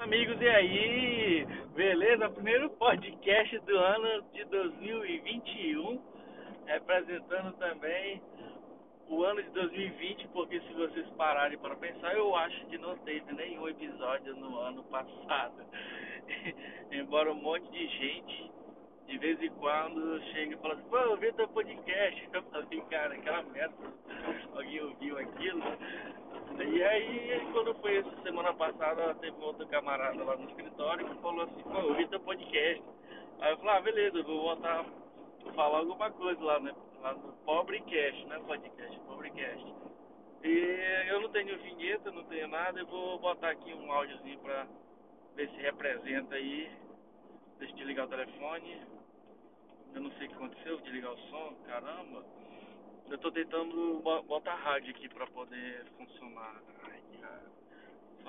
Amigos, e aí? Beleza? Primeiro podcast do ano de 2021, representando também o ano de 2020, porque se vocês pararem para pensar, eu acho que não teve nenhum episódio no ano passado. Embora um monte de gente, de vez em quando, chega e fala assim, pô, eu vi teu podcast. Eu falei, cara, aquela merda, alguém ouviu aquilo? E aí, quando foi essa semana passada, teve outro camarada lá no escritório que falou assim, pô, eu vi teu podcast. Aí eu falei, ah, beleza, vou voltar falar alguma coisa lá, né? Lá no Pobrecast, né? Podcast, Pobrecast. E eu não tenho vinheta, não tenho nada, eu vou botar aqui um áudiozinho pra ver se representa aí. Deixa eu desligar o telefone. Eu não sei o que aconteceu, desligar o som, caramba. Eu tô tentando botar rádio aqui pra poder funcionar. Ai,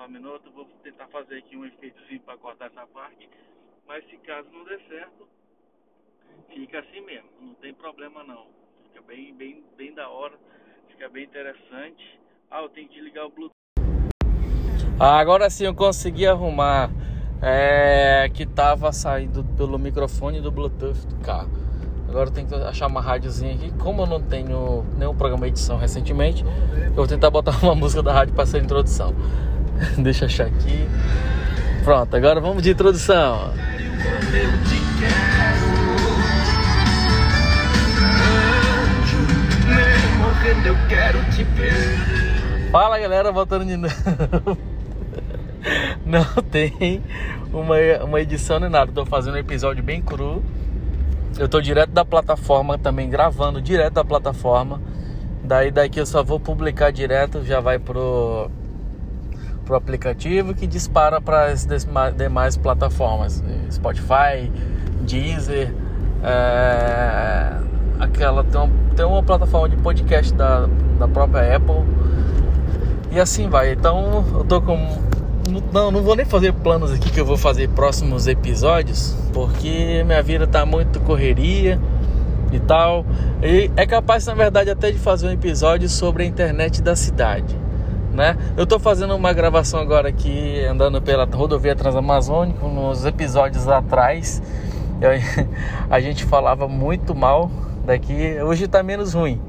Só um minuto, vou tentar fazer aqui um efeitozinho pra cortar essa parte. Mas se caso não der certo, fica assim mesmo, não tem problema não. Fica bem, bem, bem da hora, fica bem interessante. Ah, eu tenho que ligar o Bluetooth. Agora sim eu consegui arrumar é, que tava saindo pelo microfone do Bluetooth do carro. Agora eu tenho que achar uma rádiozinha aqui. Como eu não tenho nenhum programa de edição recentemente, eu vou tentar botar uma música da rádio para ser introdução. Deixa eu achar aqui. Pronto, agora vamos de introdução. Fala galera, voltando de novo. Não tem uma, uma edição nem nada. Tô fazendo um episódio bem cru eu tô direto da plataforma também gravando direto da plataforma. Daí daqui eu só vou publicar direto, já vai pro pro aplicativo que dispara para as demais plataformas, Spotify, Deezer, é, aquela tem uma, tem uma plataforma de podcast da, da própria Apple e assim vai. Então eu tô com não, não vou nem fazer planos aqui que eu vou fazer próximos episódios, porque minha vida tá muito correria e tal. E é capaz, na verdade, até de fazer um episódio sobre a internet da cidade, né? Eu tô fazendo uma gravação agora aqui, andando pela rodovia Transamazônica, nos episódios atrás. Eu, a gente falava muito mal daqui, hoje tá menos ruim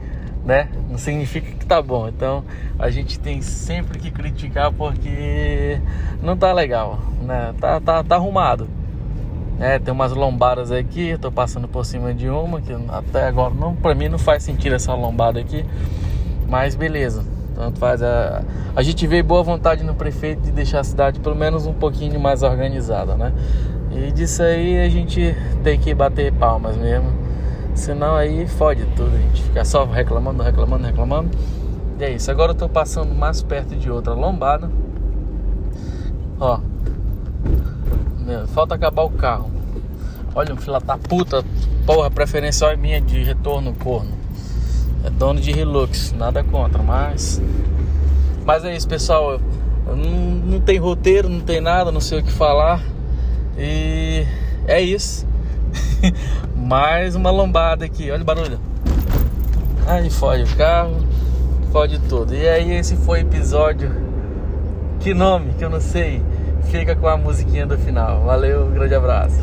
né? Não significa que tá bom. Então a gente tem sempre que criticar porque não tá legal, né? Tá, tá, tá arrumado. É, tem umas lombadas aqui, eu tô passando por cima de uma que até agora não, para mim não faz sentido essa lombada aqui, mas beleza. Tanto faz a, a gente vê boa vontade no prefeito de deixar a cidade pelo menos um pouquinho mais organizada, né? E disso aí a gente tem que bater palmas mesmo Senão aí fode tudo, a gente fica só reclamando, reclamando, reclamando. E é isso. Agora eu tô passando mais perto de outra lombada. Ó. Falta acabar o carro. Olha, um fila da puta. Porra, preferencial é minha de retorno, corno. É dono de Hilux, nada contra, mas. Mas é isso, pessoal. Não, não tem roteiro, não tem nada, não sei o que falar. E é isso. Mais uma lombada aqui, olha o barulho. Aí fode o carro, fode tudo. E aí esse foi o episódio. Que nome que eu não sei. Fica com a musiquinha do final. Valeu, grande abraço.